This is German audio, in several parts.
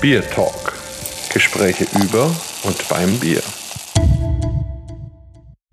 Bier Talk. Gespräche über und beim Bier.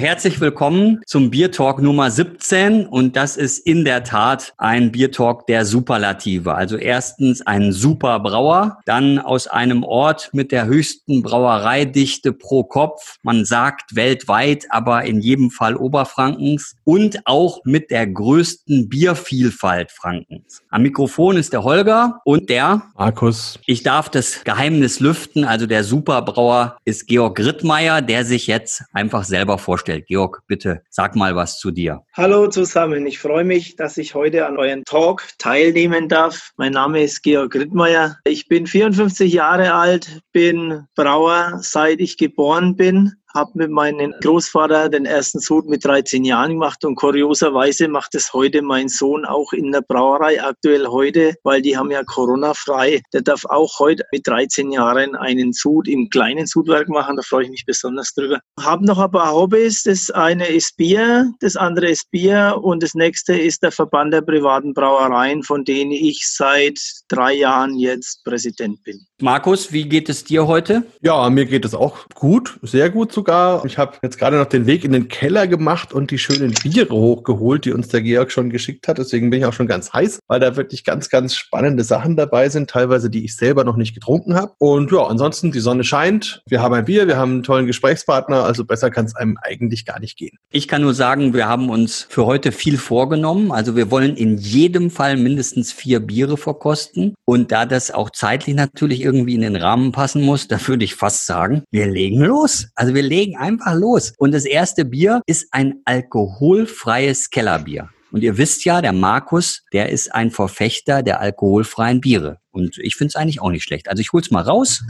Herzlich willkommen zum Bier Talk Nummer 17 und das ist in der Tat ein Bier Talk der Superlative. Also erstens ein super Brauer, dann aus einem Ort mit der höchsten Brauereidichte pro Kopf. Man sagt weltweit, aber in jedem Fall Oberfrankens und auch mit der größten Biervielfalt Frankens. Am Mikrofon ist der Holger und der Markus. Ich darf das Geheimnis lüften. Also der Superbrauer ist Georg Rittmeier, der sich jetzt einfach selber vorstellt vorstellt. Georg, bitte sag mal was zu dir. Hallo zusammen. Ich freue mich, dass ich heute an euren Talk teilnehmen darf. Mein Name ist Georg Rittmeier. Ich bin 54 Jahre alt, bin Brauer, seit ich geboren bin habe mit meinem Großvater den ersten Sud mit 13 Jahren gemacht und kurioserweise macht es heute mein Sohn auch in der Brauerei aktuell heute, weil die haben ja Corona frei. Der darf auch heute mit 13 Jahren einen Sud im kleinen Sudwerk machen, da freue ich mich besonders drüber. Habe noch ein paar Hobbys. Das eine ist Bier, das andere ist Bier und das nächste ist der Verband der privaten Brauereien, von denen ich seit drei Jahren jetzt Präsident bin. Markus, wie geht es dir heute? Ja, mir geht es auch gut, sehr gut sogar. Ich habe jetzt gerade noch den Weg in den Keller gemacht und die schönen Biere hochgeholt, die uns der Georg schon geschickt hat. Deswegen bin ich auch schon ganz heiß, weil da wirklich ganz, ganz spannende Sachen dabei sind, teilweise die ich selber noch nicht getrunken habe. Und ja, ansonsten die Sonne scheint, wir haben ein Bier, wir haben einen tollen Gesprächspartner, also besser kann es einem eigentlich gar nicht gehen. Ich kann nur sagen, wir haben uns für heute viel vorgenommen. Also wir wollen in jedem Fall mindestens vier Biere verkosten und da das auch zeitlich natürlich irgendwie in den Rahmen passen muss, da würde ich fast sagen, wir legen los. Also wir legen einfach los. Und das erste Bier ist ein alkoholfreies Kellerbier. Und ihr wisst ja, der Markus, der ist ein Verfechter der alkoholfreien Biere. Und ich finde es eigentlich auch nicht schlecht. Also ich hol's mal raus.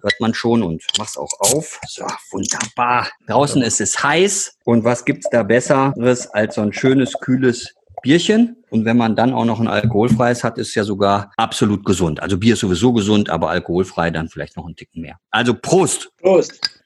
Hört man schon und mach's auch auf. So, wunderbar. Draußen ist es heiß. Und was gibt's da Besseres als so ein schönes, kühles Bierchen. Und wenn man dann auch noch ein alkoholfreies hat, ist ja sogar absolut gesund. Also Bier ist sowieso gesund, aber alkoholfrei dann vielleicht noch einen Ticken mehr. Also Prost! Prost!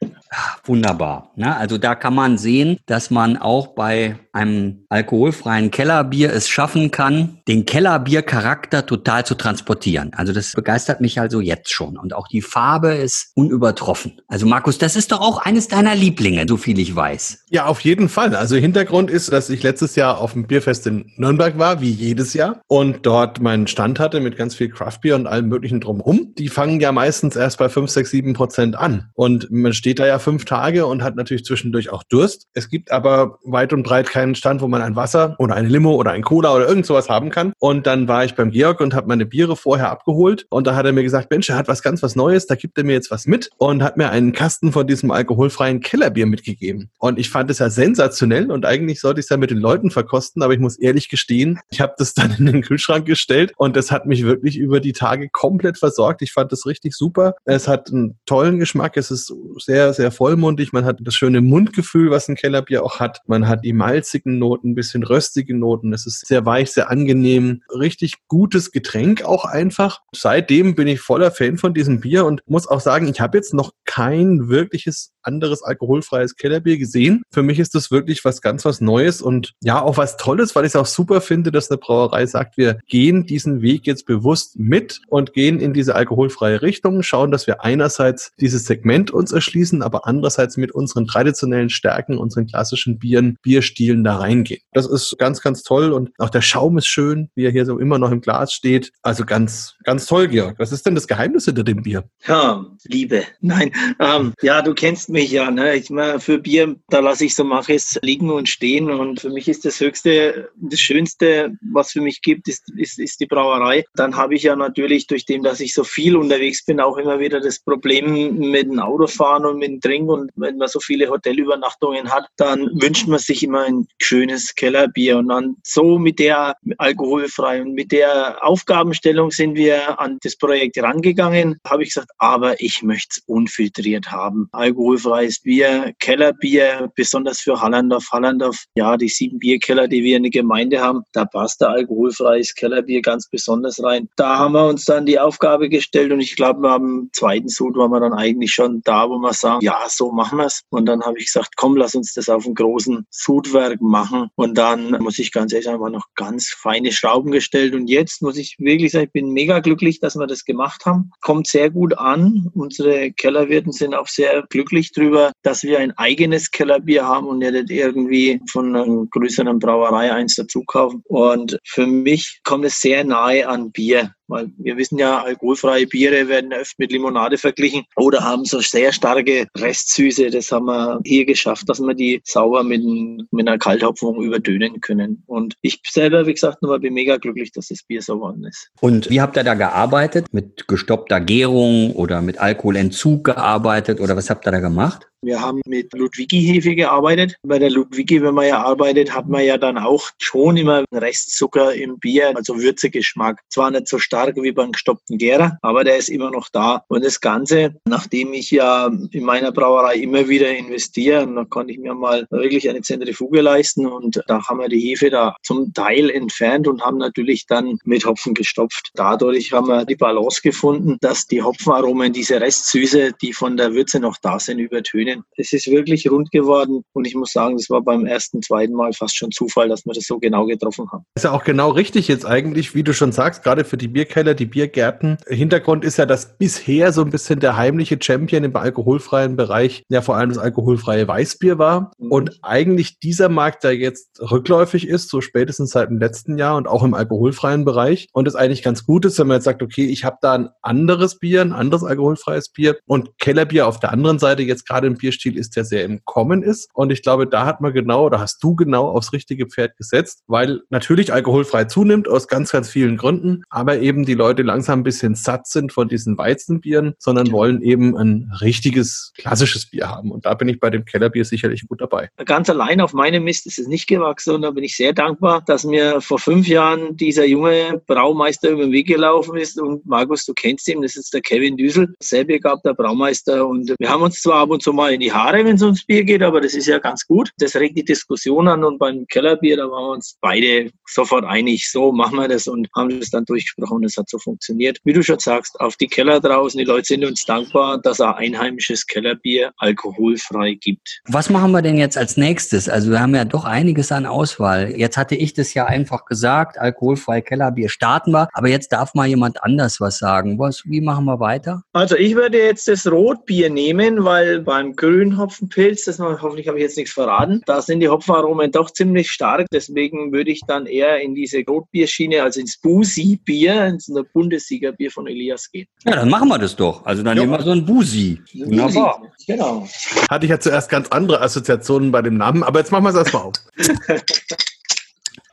Wunderbar. Ja, also da kann man sehen, dass man auch bei einem alkoholfreien Kellerbier es schaffen kann, den Kellerbiercharakter total zu transportieren. Also das begeistert mich also jetzt schon. Und auch die Farbe ist unübertroffen. Also Markus, das ist doch auch eines deiner Lieblinge, so viel ich weiß. Ja, auf jeden Fall. Also Hintergrund ist, dass ich letztes Jahr auf dem Bierfest in Nürnberg war, wie jedes Jahr, und dort meinen Stand hatte mit ganz viel Craftbier und allem möglichen drumherum. Die fangen ja meistens erst bei 5, 6, 7 Prozent an. Und man steht da ja fünf Tage und hat natürlich zwischendurch auch Durst. Es gibt aber weit und breit keinen Stand, wo man ein Wasser oder eine Limo oder ein Cola oder irgend sowas haben kann. Und dann war ich beim Georg und habe meine Biere vorher abgeholt. Und da hat er mir gesagt, Mensch, er hat was ganz was Neues, da gibt er mir jetzt was mit und hat mir einen Kasten von diesem alkoholfreien Kellerbier mitgegeben. Und ich fand es ja sensationell und eigentlich sollte ich es ja mit den Leuten verkosten, aber ich muss ehrlich gestehen, ich habe das dann in den Kühlschrank gestellt und das hat mich wirklich über die Tage komplett versorgt. Ich fand das richtig super. Es hat einen tollen Geschmack, es ist sehr, sehr vollmundig. Man hat das schöne Mundgefühl, was ein Kellerbier auch hat. Man hat die malzigen Noten, ein bisschen röstige Noten. Es ist sehr weich, sehr angenehm. Richtig gutes Getränk auch einfach. Seitdem bin ich voller Fan von diesem Bier und muss auch sagen, ich habe jetzt noch kein wirkliches anderes alkoholfreies Kellerbier gesehen. Für mich ist das wirklich was ganz was Neues und ja, auch was Tolles, weil ich es auch super finde, dass eine Brauerei sagt, wir gehen diesen Weg jetzt bewusst mit und gehen in diese alkoholfreie Richtung, schauen, dass wir einerseits dieses Segment uns erschließen, aber andererseits mit unseren traditionellen Stärken, unseren klassischen Bieren, Bierstilen da reingehen. Das ist ganz, ganz toll und auch der Schaum ist schön, wie er hier so immer noch im Glas steht. Also ganz, ganz toll, Georg. Was ist denn das Geheimnis hinter dem Bier? Ja, Liebe. Nein, ähm, ja, du kennst mich ja. Ne? Ich meine, für Bier, da lasse ich so Maches liegen und stehen und für mich ist das Höchste, das Schönste, was für mich gibt, ist, ist, ist die Brauerei. Dann habe ich ja natürlich durch dem, dass ich so viel unterwegs bin, auch immer wieder das Problem mit dem Autofahren und mit dem Trinken und wenn man so viele Hotelübernachtungen hat, dann wünscht man sich immer ein schönes Kellerbier und dann so mit der alkoholfrei und mit der Aufgabenstellung sind wir an das Projekt rangegangen, habe ich gesagt, aber ich möchte es unfiltriert haben. Alkohol alkoholfreies Bier, Kellerbier, besonders für Hallandorf. Hallandorf, ja, die sieben Bierkeller, die wir in der Gemeinde haben, da passt da alkoholfreies Kellerbier ganz besonders rein. Da haben wir uns dann die Aufgabe gestellt und ich glaube, am zweiten Sud waren wir dann eigentlich schon da, wo wir sagen, ja, so machen wir es. Und dann habe ich gesagt, komm, lass uns das auf einem großen Sudwerk machen. Und dann muss ich ganz ehrlich sagen, war noch ganz feine Schrauben gestellt. Und jetzt muss ich wirklich sagen, ich bin mega glücklich, dass wir das gemacht haben. Kommt sehr gut an. Unsere Kellerwirten sind auch sehr glücklich drüber, dass wir ein eigenes Kellerbier haben und nicht irgendwie von einer größeren Brauerei eins dazu kaufen. Und für mich kommt es sehr nahe an Bier. Weil wir wissen ja, alkoholfreie Biere werden oft mit Limonade verglichen oder haben so sehr starke Restsüße. Das haben wir hier geschafft, dass wir die sauber mit, mit einer Kalthopfung übertönen können. Und ich selber, wie gesagt, nur bin mega glücklich, dass das Bier so geworden ist. Und wie habt ihr da gearbeitet? Mit gestoppter Gärung oder mit Alkoholentzug gearbeitet oder was habt ihr da gemacht? Wir haben mit Ludwigi-Hefe gearbeitet. Bei der Ludwigi, wenn man ja arbeitet, hat man ja dann auch schon immer Restzucker im Bier, also Würzegeschmack. Zwar nicht so stark wie beim gestoppten Gärer, aber der ist immer noch da. Und das Ganze, nachdem ich ja in meiner Brauerei immer wieder investiere, da konnte ich mir mal wirklich eine Zentrifuge leisten und da haben wir die Hefe da zum Teil entfernt und haben natürlich dann mit Hopfen gestopft. Dadurch haben wir die Balance gefunden, dass die Hopfenaromen, diese Restsüße, die von der Würze noch da sind, übertönen Szenen. Es ist wirklich rund geworden und ich muss sagen, das war beim ersten, zweiten Mal fast schon Zufall, dass wir das so genau getroffen haben. Ist ja auch genau richtig jetzt eigentlich, wie du schon sagst, gerade für die Bierkeller, die Biergärten. Hintergrund ist ja, dass bisher so ein bisschen der heimliche Champion im alkoholfreien Bereich ja vor allem das alkoholfreie Weißbier war mhm. und eigentlich dieser Markt, der jetzt rückläufig ist, so spätestens seit dem letzten Jahr und auch im alkoholfreien Bereich und es eigentlich ganz gut ist, wenn man jetzt sagt, okay, ich habe da ein anderes Bier, ein anderes alkoholfreies Bier und Kellerbier auf der anderen Seite jetzt gerade im Bierstil ist, der sehr im Kommen ist. Und ich glaube, da hat man genau, oder hast du genau aufs richtige Pferd gesetzt, weil natürlich alkoholfrei zunimmt aus ganz, ganz vielen Gründen, aber eben die Leute langsam ein bisschen satt sind von diesen Weizenbieren, sondern wollen eben ein richtiges, klassisches Bier haben. Und da bin ich bei dem Kellerbier sicherlich gut dabei. Ganz allein auf meinem Mist ist es nicht gewachsen und da bin ich sehr dankbar, dass mir vor fünf Jahren dieser junge Braumeister über den Weg gelaufen ist und Markus, du kennst ihn, das ist der Kevin Düsel, sehr begabter Braumeister und wir haben uns zwar ab und zu mal in die Haare, wenn es ums Bier geht, aber das ist ja ganz gut. Das regt die Diskussion an und beim Kellerbier, da waren wir uns beide sofort einig, so machen wir das und haben das dann durchgesprochen und es hat so funktioniert. Wie du schon sagst, auf die Keller draußen, die Leute sind uns dankbar, dass er einheimisches Kellerbier alkoholfrei gibt. Was machen wir denn jetzt als nächstes? Also wir haben ja doch einiges an Auswahl. Jetzt hatte ich das ja einfach gesagt, alkoholfrei Kellerbier starten wir, aber jetzt darf mal jemand anders was sagen. Was, wie machen wir weiter? Also ich würde jetzt das Rotbier nehmen, weil beim Grünhopfenpilz, das noch, hoffentlich habe ich jetzt nichts verraten, da sind die Hopfenaromen doch ziemlich stark. Deswegen würde ich dann eher in diese Rotbierschiene, also ins Busi-Bier, ins Bundessiegerbier von Elias gehen. Ja, dann machen wir das doch. Also dann ja. nehmen wir so ein Busi. Wunderbar. Genau. Hatte ich ja zuerst ganz andere Assoziationen bei dem Namen, aber jetzt machen wir es erstmal auf.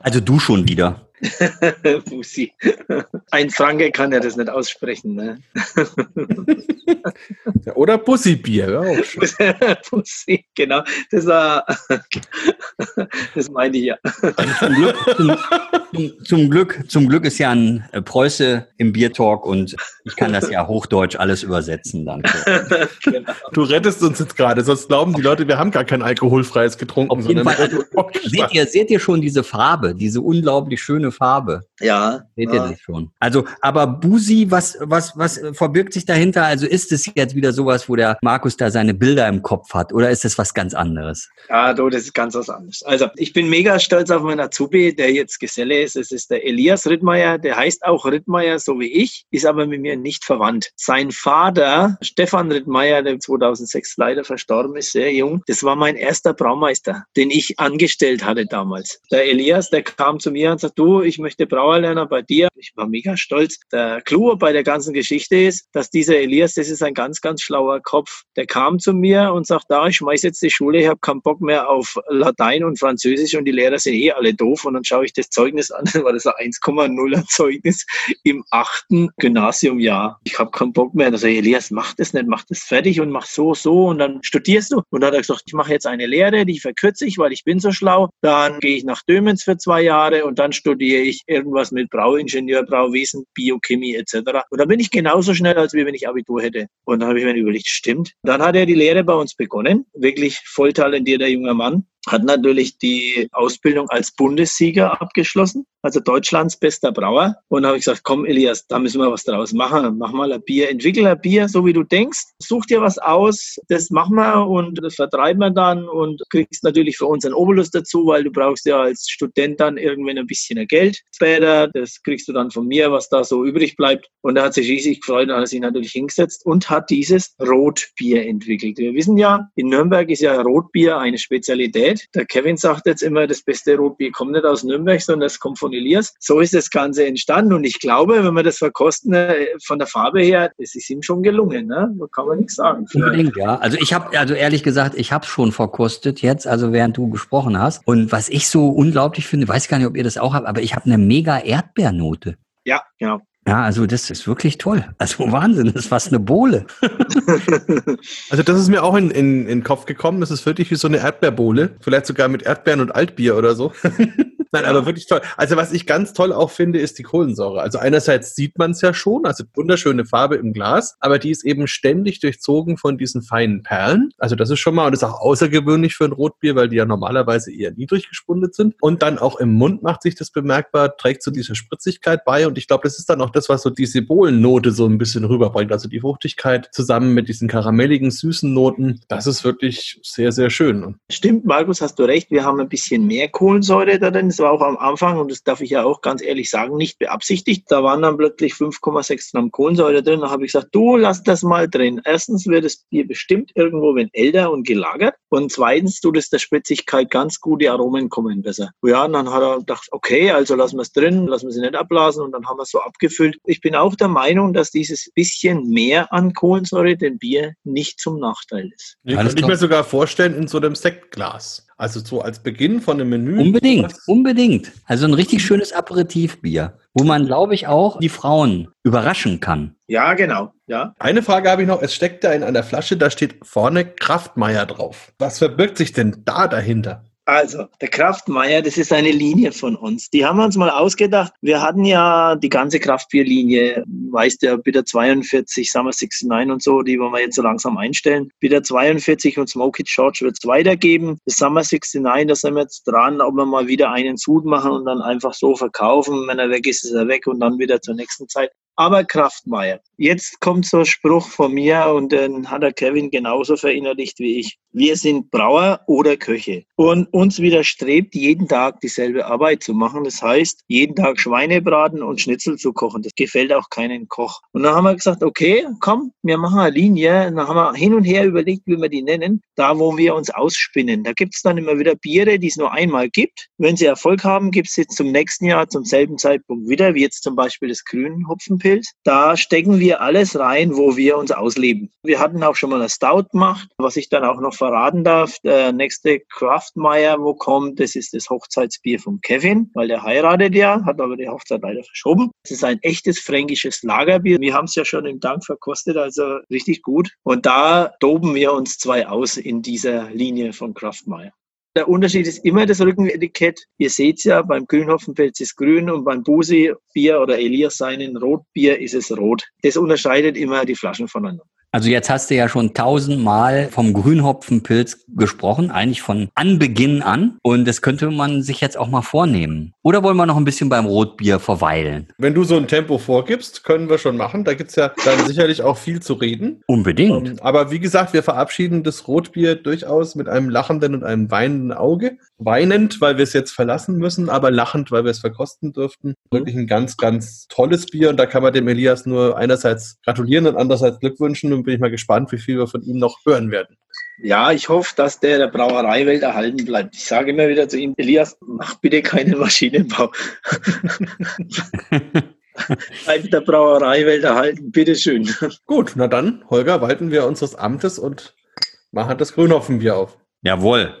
Also du schon wieder. Bussi. Ein Franke kann ja das nicht aussprechen. Ne? Oder Bussi-Bier. Ja, Bussi, genau. Das, war, das meinte ich ja. Zum Glück, zum, zum, Glück, zum Glück ist ja ein äh, Preuße im Biertalk und ich kann das ja hochdeutsch alles übersetzen. Danke. Genau. Du rettest uns jetzt gerade, sonst glauben die Leute, wir haben gar kein alkoholfreies getrunken. Auf jeden Fall, also, seht, ihr, seht ihr schon diese Farbe, diese unglaublich schöne schöne Farbe. Ja. Seht ihr das schon? Also, aber Busi, was, was, was verbirgt sich dahinter? Also ist es jetzt wieder sowas, wo der Markus da seine Bilder im Kopf hat oder ist es was ganz anderes? Ja, du, das ist ganz was anderes. Also, ich bin mega stolz auf meinen Azubi, der jetzt Geselle ist. Es ist der Elias Rittmeier, der heißt auch Rittmeier, so wie ich, ist aber mit mir nicht verwandt. Sein Vater, Stefan Rittmeier, der 2006 leider verstorben ist, sehr jung, das war mein erster Braumeister, den ich angestellt hatte damals. Der Elias, der kam zu mir und sagt, du, ich möchte Brauerlerner bei dir. Ich war mega stolz. Der Clou bei der ganzen Geschichte ist, dass dieser Elias, das ist ein ganz, ganz schlauer Kopf. Der kam zu mir und sagt, da, ich schmeiß jetzt die Schule, ich habe keinen Bock mehr auf Latein und Französisch und die Lehrer sind eh alle doof. Und dann schaue ich das Zeugnis an, war das ein 1,0er Zeugnis im achten Gymnasiumjahr. Ich habe keinen Bock mehr. Ich, Elias, mach das nicht, mach das fertig und mach so, so und dann studierst du. Und dann hat er gesagt, ich mache jetzt eine Lehre, die verkürze ich, weil ich bin so schlau. Dann gehe ich nach Dömens für zwei Jahre und dann studiere studiere ich irgendwas mit Brauingenieur, Brauwesen, Biochemie etc. Und da bin ich genauso schnell, als wenn ich Abitur hätte. Und dann habe ich mir überlegt, stimmt. Dann hat er die Lehre bei uns begonnen. Wirklich voll talentierter junger Mann hat natürlich die Ausbildung als Bundessieger abgeschlossen, also Deutschlands bester Brauer. Und da habe ich gesagt, komm Elias, da müssen wir was draus machen. Mach mal ein Bier, entwickel ein Bier, so wie du denkst. Such dir was aus, das machen wir und das vertreiben wir dann und kriegst natürlich für uns einen Obolus dazu, weil du brauchst ja als Student dann irgendwann ein bisschen Geld später. Das kriegst du dann von mir, was da so übrig bleibt. Und er hat sich riesig gefreut, hat er sich natürlich hingesetzt und hat dieses Rotbier entwickelt. Wir wissen ja, in Nürnberg ist ja Rotbier eine Spezialität. Qualität. Der Kevin sagt jetzt immer, das beste Rotbier kommt nicht aus Nürnberg, sondern es kommt von Elias. So ist das Ganze entstanden und ich glaube, wenn wir das verkosten, äh, von der Farbe her, es ist ihm schon gelungen. Ne? Da kann man nichts sagen. Unbedingt, ja. Also ich habe, also ehrlich gesagt, ich habe schon verkostet jetzt, also während du gesprochen hast. Und was ich so unglaublich finde, weiß gar nicht, ob ihr das auch habt, aber ich habe eine mega Erdbeernote. Ja, genau. Ja, also das ist wirklich toll. Also Wahnsinn, das ist fast eine Bohle. also das ist mir auch in, in, in den Kopf gekommen. Das ist wirklich wie so eine Erdbeerbohle. Vielleicht sogar mit Erdbeeren und Altbier oder so. Nein, aber wirklich toll. Also was ich ganz toll auch finde, ist die Kohlensäure. Also einerseits sieht man es ja schon, also wunderschöne Farbe im Glas, aber die ist eben ständig durchzogen von diesen feinen Perlen. Also das ist schon mal, und das ist auch außergewöhnlich für ein Rotbier, weil die ja normalerweise eher niedrig gespundet sind. Und dann auch im Mund macht sich das bemerkbar, trägt zu so dieser Spritzigkeit bei. Und ich glaube, das ist dann auch das, was so diese Bohlennote so ein bisschen rüberbringt. Also die Fruchtigkeit zusammen mit diesen karamelligen, süßen Noten. Das ist wirklich sehr, sehr schön. Stimmt, Markus, hast du recht. Wir haben ein bisschen mehr Kohlensäure da drin das war auch am Anfang, und das darf ich ja auch ganz ehrlich sagen, nicht beabsichtigt. Da waren dann plötzlich 5,6 Gramm Kohlensäure drin. Da habe ich gesagt, du lass das mal drin. Erstens wird das Bier bestimmt irgendwo wenn älter und gelagert. Und zweitens tut es der Spritzigkeit ganz gut, die Aromen kommen besser. Ja, und dann hat er gedacht, okay, also lassen wir es drin, lassen wir sie nicht abblasen und dann haben wir es so abgefüllt. Ich bin auch der Meinung, dass dieses bisschen mehr an Kohlensäure dem Bier nicht zum Nachteil ist. Ich kann mir sogar vorstellen in so einem Sektglas. Also so als Beginn von einem Menü. Unbedingt, unbedingt. Also ein richtig schönes Aperitivbier, wo man, glaube ich, auch die Frauen überraschen kann. Ja, genau. Ja. Eine Frage habe ich noch. Es steckt da in einer Flasche, da steht vorne Kraftmeier drauf. Was verbirgt sich denn da dahinter? Also, der Kraftmeier, das ist eine Linie von uns. Die haben wir uns mal ausgedacht. Wir hatten ja die ganze Kraftbierlinie, weißt ja, Bitter 42, Summer 69 und so, die wollen wir jetzt so langsam einstellen. Bitter 42 und Smoky George wird es weitergeben. Das Summer 69, da sind wir jetzt dran, ob wir mal wieder einen Sud machen und dann einfach so verkaufen. Wenn er weg ist, ist er weg und dann wieder zur nächsten Zeit aber Kraftmeier. Jetzt kommt so ein Spruch von mir und den hat der Kevin genauso verinnerlicht wie ich. Wir sind Brauer oder Köche. Und uns widerstrebt jeden Tag dieselbe Arbeit zu machen. Das heißt, jeden Tag Schweine braten und Schnitzel zu kochen. Das gefällt auch keinen Koch. Und dann haben wir gesagt, okay, komm, wir machen eine Linie. Und dann haben wir hin und her überlegt, wie wir die nennen. Da, wo wir uns ausspinnen. Da gibt es dann immer wieder Biere, die es nur einmal gibt. Wenn sie Erfolg haben, gibt es sie zum nächsten Jahr zum selben Zeitpunkt wieder, wie jetzt zum Beispiel das grünen Hopfenpilz. Da stecken wir alles rein, wo wir uns ausleben. Wir hatten auch schon mal eine Stout gemacht, was ich dann auch noch verraten darf. Der nächste Craftmeier, wo kommt, das ist das Hochzeitsbier von Kevin, weil der heiratet ja, hat aber die Hochzeit leider verschoben. Es ist ein echtes fränkisches Lagerbier. Wir haben es ja schon im Dank verkostet, also richtig gut. Und da toben wir uns zwei aus in dieser Linie von Craftmeier. Der Unterschied ist immer das Rückenetikett. Ihr seht es ja, beim Grünhopfenpilz ist grün und beim Busi-Bier oder Elias seinen Rotbier ist es rot. Das unterscheidet immer die Flaschen voneinander. Also jetzt hast du ja schon tausendmal vom Grünhopfenpilz gesprochen, eigentlich von Anbeginn an. Und das könnte man sich jetzt auch mal vornehmen. Oder wollen wir noch ein bisschen beim Rotbier verweilen? Wenn du so ein Tempo vorgibst, können wir schon machen. Da gibt's ja dann sicherlich auch viel zu reden. Unbedingt. Um, ähm, aber wie gesagt, wir verabschieden das Rotbier durchaus mit einem lachenden und einem weinenden Auge. Weinend, weil wir es jetzt verlassen müssen, aber lachend, weil wir es verkosten dürften. Wirklich ein ganz, ganz tolles Bier. Und da kann man dem Elias nur einerseits gratulieren und andererseits Glück wünschen und bin ich mal gespannt, wie viel wir von ihm noch hören werden. Ja, ich hoffe, dass der der Brauereiwelt erhalten bleibt. Ich sage immer wieder zu ihm, Elias, mach bitte keinen Maschinenbau. Bleib der Brauereiwelt erhalten, bitteschön. Gut, na dann, Holger, walten wir unseres Amtes und machen das Grünhopfenbier auf. Jawohl.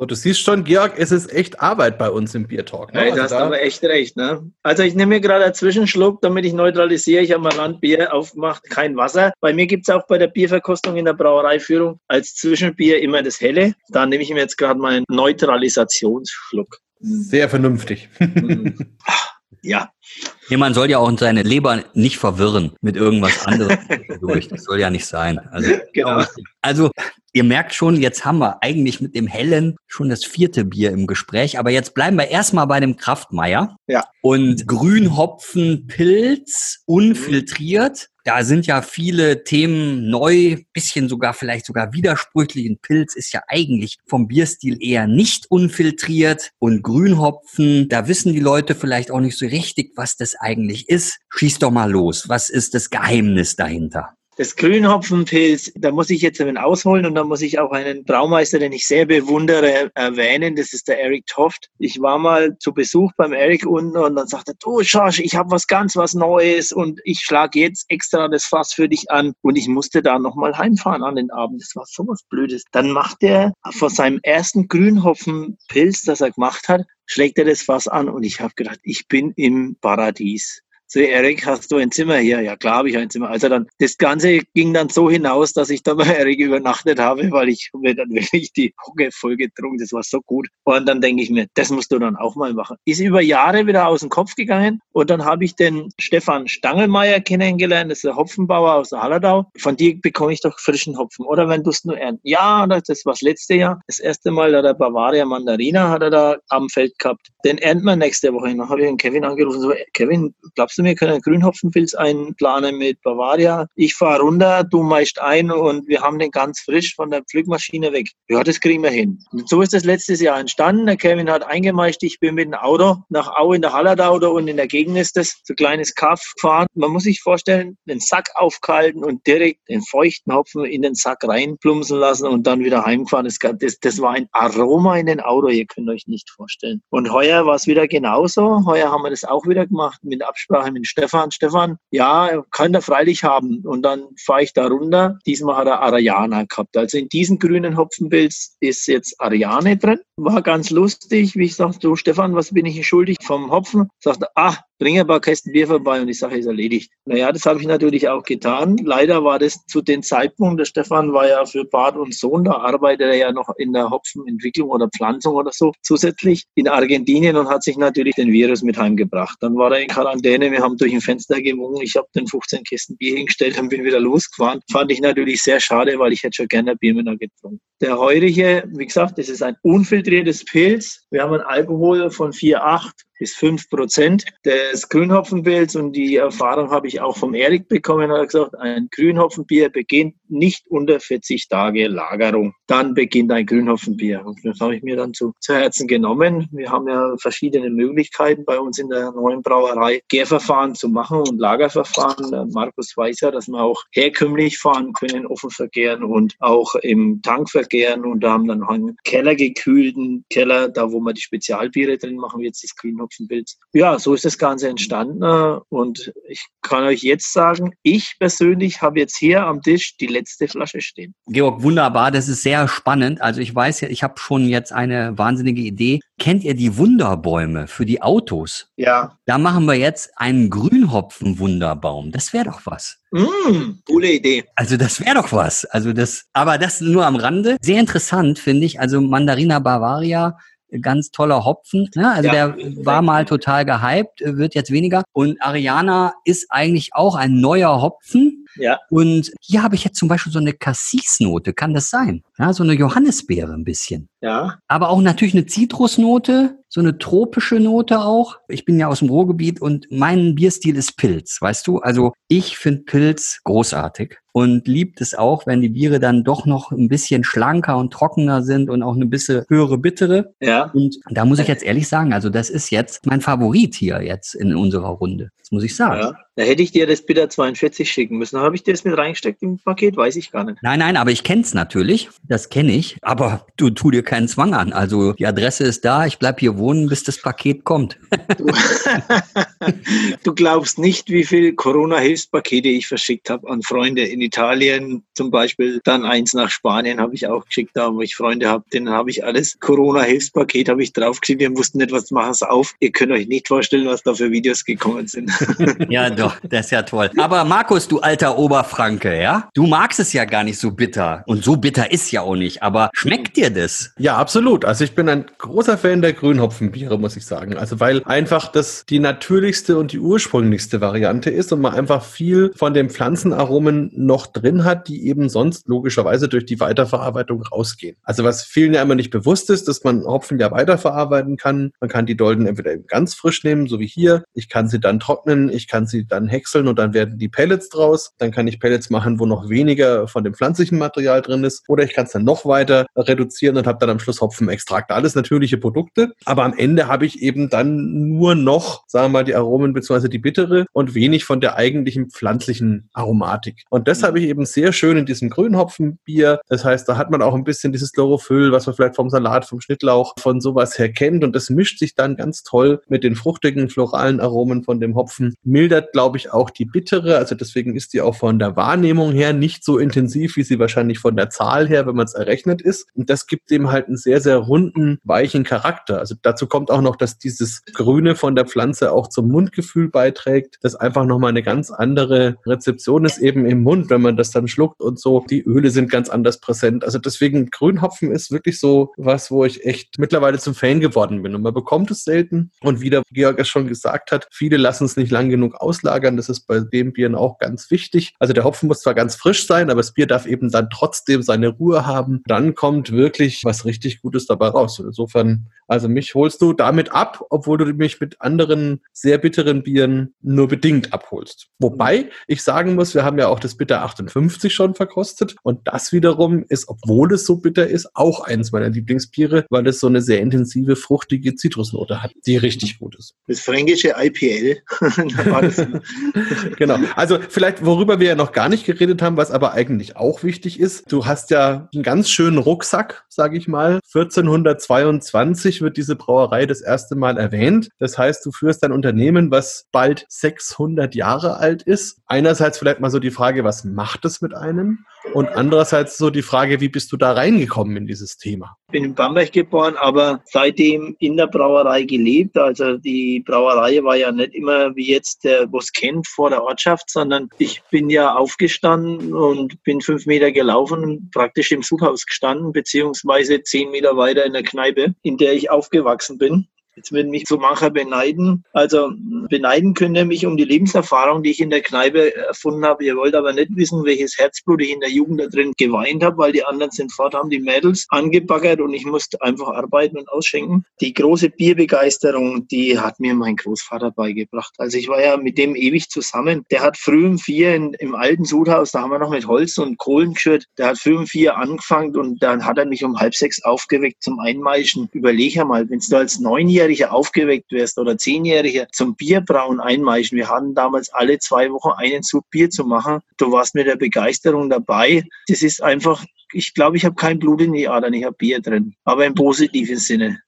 So, du siehst schon, Georg, es ist echt Arbeit bei uns im Biertalk. Ne? Hey, also hast da aber echt recht. Ne? Also ich nehme mir gerade einen Zwischenschluck, damit ich neutralisiere. Ich habe mal Landbier aufgemacht, kein Wasser. Bei mir gibt es auch bei der Bierverkostung in der Brauereiführung als Zwischenbier immer das Helle. Da nehme ich mir jetzt gerade meinen Neutralisationsschluck. Sehr vernünftig. ja. Ja, man soll ja auch seine Leber nicht verwirren mit irgendwas anderem durch. Das soll ja nicht sein. Also, genau. also ihr merkt schon, jetzt haben wir eigentlich mit dem Hellen schon das vierte Bier im Gespräch. Aber jetzt bleiben wir erstmal bei dem Kraftmeier. Ja. Und Grünhopfenpilz, unfiltriert. Da sind ja viele Themen neu, bisschen sogar vielleicht sogar widersprüchlich. Ein Pilz ist ja eigentlich vom Bierstil eher nicht unfiltriert und Grünhopfen, da wissen die Leute vielleicht auch nicht so richtig, was das eigentlich ist. Schieß doch mal los. Was ist das Geheimnis dahinter? Das Grünhopfenpilz, da muss ich jetzt einen ausholen und da muss ich auch einen Braumeister, den ich sehr bewundere, erwähnen. Das ist der Eric Toft. Ich war mal zu Besuch beim Eric unten und dann sagte er, du Schorsch, ich habe was ganz was Neues und ich schlage jetzt extra das Fass für dich an. Und ich musste da nochmal heimfahren an den Abend. Das war so was Blödes. Dann macht er von seinem ersten Grünhopfenpilz, das er gemacht hat, schlägt er das Fass an und ich habe gedacht, ich bin im Paradies so Erik, hast du ein Zimmer hier? Ja, klar habe ich ein Zimmer. Also dann, das Ganze ging dann so hinaus, dass ich dann bei Erik übernachtet habe, weil ich mir dann wirklich die Hucke voll getrunken. Das war so gut. Und dann denke ich mir, das musst du dann auch mal machen. Ist über Jahre wieder aus dem Kopf gegangen. Und dann habe ich den Stefan Stangelmeier kennengelernt. Das ist der Hopfenbauer aus der Hallertau. Von dir bekomme ich doch frischen Hopfen. Oder wenn du es nur ernten. Ja, das war das letzte Jahr. Das erste Mal, da der Bavaria Mandarina hat er da am Feld gehabt. Den ernten wir nächste Woche. Dann habe ich den Kevin angerufen. So, Kevin, glaubst du, du, wir können Grünhopfenpilz einplanen mit Bavaria. Ich fahre runter, du meist ein und wir haben den ganz frisch von der Pflückmaschine weg. Ja, das kriegen wir hin. Und so ist das letztes Jahr entstanden. Der Kevin hat eingemeischt, ich bin mit dem Auto nach Au in der Hallertau und in der Gegend ist das so ein kleines Kaff gefahren. Man muss sich vorstellen, den Sack aufkalten und direkt den feuchten Hopfen in den Sack reinplumpsen lassen und dann wieder heimgefahren. Das, das, das war ein Aroma in den Auto, ihr könnt euch nicht vorstellen. Und heuer war es wieder genauso. Heuer haben wir das auch wieder gemacht mit Absprache mit Stefan. Stefan, ja, kann er freilich haben. Und dann fahre ich da runter. Diesmal hat er Ariana gehabt. Also in diesem grünen Hopfenpilz ist jetzt Ariane drin. War ganz lustig, wie ich sagte, du Stefan, was bin ich schuldig vom Hopfen? Sagte, ah, bringe ein paar Kästen Bier vorbei und die Sache ist erledigt. Naja, das habe ich natürlich auch getan. Leider war das zu dem Zeitpunkt, der Stefan war ja für Bad und Sohn, da arbeitet er ja noch in der Hopfenentwicklung oder Pflanzung oder so zusätzlich in Argentinien und hat sich natürlich den Virus mit heimgebracht. Dann war er in Quarantäne, wir haben durch ein Fenster gewungen, ich habe den 15 Kästen Bier hingestellt und bin wieder losgefahren. Fand ich natürlich sehr schade, weil ich hätte schon gerne Bier mit getrunken. Der heurige, wie gesagt, das ist ein unfiltriertes Pilz. Wir haben ein Alkohol von 4,8 bis 5 Prozent des Grünhopfenbilds. Und die Erfahrung habe ich auch vom Erik bekommen. Er hat gesagt, ein Grünhopfenbier beginnt nicht unter 40 Tage Lagerung. Dann beginnt ein Grünhopfenbier. Und das habe ich mir dann zu, zu Herzen genommen. Wir haben ja verschiedene Möglichkeiten bei uns in der neuen Brauerei, Gärverfahren zu machen und Lagerverfahren. Markus weiß ja, dass wir auch herkömmlich fahren können, offen vergären und auch im Tank vergären. Und da haben dann einen Keller gekühlten Keller, da wo wir die Spezialbiere drin machen, jetzt das Grünhopfen Hopfenpilz. Ja, so ist das Ganze entstanden. Und ich kann euch jetzt sagen, ich persönlich habe jetzt hier am Tisch die letzte Flasche stehen. Georg, wunderbar. Das ist sehr spannend. Also ich weiß ja, ich habe schon jetzt eine wahnsinnige Idee. Kennt ihr die Wunderbäume für die Autos? Ja. Da machen wir jetzt einen Grünhopfen-Wunderbaum. Das wäre doch was. Mm, coole Idee. Also das wäre doch was. Also das, aber das nur am Rande. Sehr interessant finde ich. Also Mandarina Bavaria ganz toller Hopfen. Ne? Also ja, der war mal total gehypt, wird jetzt weniger. Und Ariana ist eigentlich auch ein neuer Hopfen. Ja. Und hier habe ich jetzt zum Beispiel so eine Cassis-Note. Kann das sein? Ja, so eine Johannisbeere ein bisschen. Ja. Aber auch natürlich eine Zitrusnote, so eine tropische Note auch. Ich bin ja aus dem Ruhrgebiet und mein Bierstil ist Pilz, weißt du? Also ich finde Pilz großartig und liebt es auch, wenn die Biere dann doch noch ein bisschen schlanker und trockener sind und auch eine bisschen höhere Bittere. Ja. Und da muss ich jetzt ehrlich sagen, also das ist jetzt mein Favorit hier jetzt in unserer Runde. Das muss ich sagen. Ja. Da hätte ich dir das Bitter 42 schicken müssen. Habe ich dir das mit reingesteckt im Paket? Weiß ich gar nicht. Nein, nein, aber ich kenne es natürlich. Das kenne ich. Aber du tu dir keinen Zwang an. Also die Adresse ist da. Ich bleib hier wohnen, bis das Paket kommt. Du, du glaubst nicht, wie viel Corona-Hilfspakete ich verschickt habe an Freunde in in Italien zum Beispiel, dann eins nach Spanien habe ich auch geschickt, da wo ich Freunde habe, denen habe ich alles Corona-Hilfspaket habe ich draufgeschrieben, wir wussten nicht, was machen es auf. Ihr könnt euch nicht vorstellen, was da für Videos gekommen sind. ja, doch, das ist ja toll. Aber Markus, du alter Oberfranke, ja? Du magst es ja gar nicht so bitter. Und so bitter ist ja auch nicht. Aber schmeckt dir das? Ja, absolut. Also ich bin ein großer Fan der Grünhopfenbiere, muss ich sagen. Also weil einfach das die natürlichste und die ursprünglichste Variante ist und man einfach viel von den Pflanzenaromen noch drin hat, die eben sonst logischerweise durch die Weiterverarbeitung rausgehen. Also was vielen ja immer nicht bewusst ist, dass man Hopfen ja weiterverarbeiten kann. Man kann die Dolden entweder ganz frisch nehmen, so wie hier. Ich kann sie dann trocknen, ich kann sie dann häckseln und dann werden die Pellets draus. Dann kann ich Pellets machen, wo noch weniger von dem pflanzlichen Material drin ist. Oder ich kann es dann noch weiter reduzieren und habe dann am Schluss Hopfenextrakt. Alles natürliche Produkte. Aber am Ende habe ich eben dann nur noch, sagen wir mal, die Aromen bzw. die bittere und wenig von der eigentlichen pflanzlichen Aromatik. Und das habe ich eben sehr schön in diesem Grünhopfenbier. Das heißt, da hat man auch ein bisschen dieses Chlorophyll, was man vielleicht vom Salat, vom Schnittlauch, von sowas her kennt. Und das mischt sich dann ganz toll mit den fruchtigen, floralen Aromen von dem Hopfen. Mildert, glaube ich, auch die bittere. Also deswegen ist die auch von der Wahrnehmung her nicht so intensiv, wie sie wahrscheinlich von der Zahl her, wenn man es errechnet ist. Und das gibt dem halt einen sehr, sehr runden, weichen Charakter. Also dazu kommt auch noch, dass dieses Grüne von der Pflanze auch zum Mundgefühl beiträgt, das einfach nochmal eine ganz andere Rezeption ist eben im Mund, wenn man das dann schluckt und so. Die Öle sind ganz anders präsent. Also deswegen Grünhopfen ist wirklich so was, wo ich echt mittlerweile zum Fan geworden bin. Und man bekommt es selten. Und wie der Georg es schon gesagt hat, viele lassen es nicht lang genug auslagern. Das ist bei dem Bieren auch ganz wichtig. Also der Hopfen muss zwar ganz frisch sein, aber das Bier darf eben dann trotzdem seine Ruhe haben. Dann kommt wirklich was richtig Gutes dabei raus. Und insofern, also mich holst du damit ab, obwohl du mich mit anderen sehr bitteren Bieren nur bedingt abholst. Wobei ich sagen muss, wir haben ja auch das Bitter 58 schon verkostet. Und das wiederum ist, obwohl es so bitter ist, auch eins meiner Lieblingsbiere, weil es so eine sehr intensive, fruchtige Zitrusnote hat, die richtig gut ist. Das fränkische IPL. genau. Also vielleicht, worüber wir ja noch gar nicht geredet haben, was aber eigentlich auch wichtig ist. Du hast ja einen ganz schönen Rucksack, sage ich mal. 1422 wird diese Brauerei das erste Mal erwähnt. Das heißt, du führst ein Unternehmen, was bald 600 Jahre alt ist. Einerseits vielleicht mal so die Frage, was macht es mit einem? Und andererseits so die Frage, wie bist du da reingekommen in dieses Thema? Ich bin in Bamberg geboren, aber seitdem in der Brauerei gelebt. Also die Brauerei war ja nicht immer wie jetzt der, was kennt vor der Ortschaft, sondern ich bin ja aufgestanden und bin fünf Meter gelaufen und praktisch im Subhaus gestanden, beziehungsweise zehn Meter weiter in der Kneipe, in der ich aufgewachsen bin. Jetzt würden mich so mancher beneiden. Also beneiden könnt ihr mich um die Lebenserfahrung, die ich in der Kneipe erfunden habe. Ihr wollt aber nicht wissen, welches Herzblut ich in der Jugend da drin geweint habe, weil die anderen sind fort, haben die Mädels angebaggert und ich musste einfach arbeiten und ausschenken. Die große Bierbegeisterung, die hat mir mein Großvater beigebracht. Also ich war ja mit dem ewig zusammen. Der hat früh um vier in, im alten Sudhaus, da haben wir noch mit Holz und Kohlen geschürt, der hat früh um vier angefangen und dann hat er mich um halb sechs aufgeweckt zum Einmeischen. Überleg mal, wenn du als Neunjähriger Zehnjähriger aufgeweckt wirst oder Zehnjähriger zum Bierbrauen einmeischen. Wir hatten damals alle zwei Wochen einen Zug Bier zu machen. Du warst mit der Begeisterung dabei. Das ist einfach, ich glaube, ich habe kein Blut in die Adern, ich habe Bier drin, aber im positiven Sinne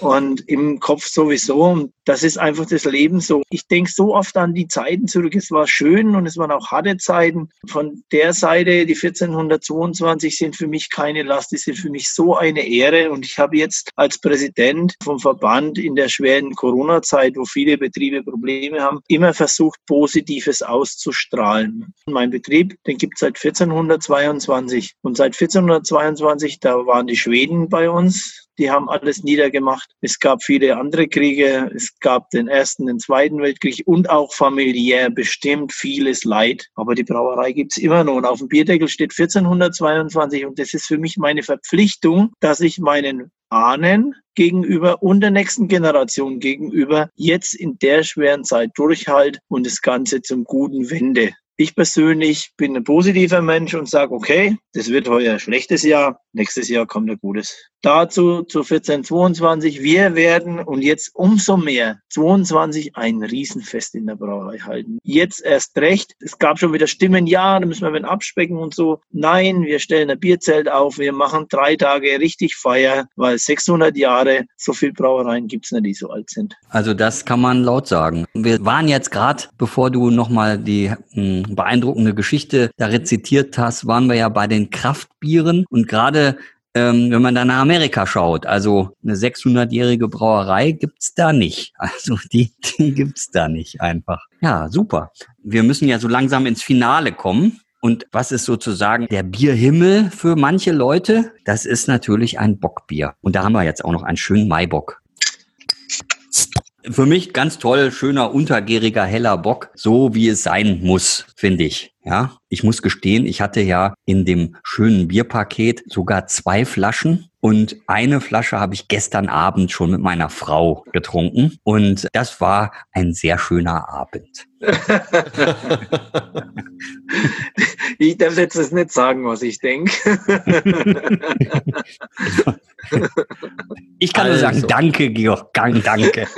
und im Kopf sowieso. Und das ist einfach das Leben so. Ich denke so oft an die Zeiten zurück. Es war schön und es waren auch harte Zeiten. Von der Seite, die 1422 sind für mich keine Last, die sind für mich so eine Ehre. Und ich habe jetzt als Präsident vom Verband in der schweren Corona-Zeit, wo viele Betriebe Probleme haben, immer versucht, Positives auszustrahlen. Mein Betrieb, den gibt es seit 1422. Und seit 1422, da waren die Schweden bei uns, die haben alles niedergemacht. Es gab viele andere Kriege. Es gab den Ersten, den Zweiten Weltkrieg und auch familiär bestimmt vieles Leid. Aber die Brauerei gibt's immer noch. Und auf dem Bierdeckel steht 1422. Und das ist für mich meine Verpflichtung, dass ich meinen Ahnen gegenüber und der nächsten Generation gegenüber jetzt in der schweren Zeit durchhalte und das Ganze zum Guten wende. Ich persönlich bin ein positiver Mensch und sage, okay, das wird heuer ein schlechtes Jahr, nächstes Jahr kommt ein gutes. Dazu zu 1422, wir werden und jetzt umso mehr 22 ein Riesenfest in der Brauerei halten. Jetzt erst recht, es gab schon wieder Stimmen, ja, da müssen wir wenn abspecken und so. Nein, wir stellen ein Bierzelt auf, wir machen drei Tage richtig Feier, weil 600 Jahre, so viel Brauereien gibt's nicht, die so alt sind. Also das kann man laut sagen. Wir waren jetzt gerade, bevor du nochmal die beeindruckende Geschichte da rezitiert hast, waren wir ja bei den Kraftbieren und gerade ähm, wenn man dann nach Amerika schaut, also eine 600-jährige Brauerei gibt's da nicht. Also die, die gibt's da nicht einfach. Ja, super. Wir müssen ja so langsam ins Finale kommen. Und was ist sozusagen der Bierhimmel für manche Leute? Das ist natürlich ein Bockbier. Und da haben wir jetzt auch noch einen schönen Maibock. Für mich ganz toll, schöner, untergäriger, heller Bock, so wie es sein muss, finde ich. Ja, ich muss gestehen, ich hatte ja in dem schönen Bierpaket sogar zwei Flaschen und eine Flasche habe ich gestern Abend schon mit meiner Frau getrunken und das war ein sehr schöner Abend. ich darf jetzt nicht sagen, was ich denke. ich kann also. nur sagen, also. danke, Georg, danke.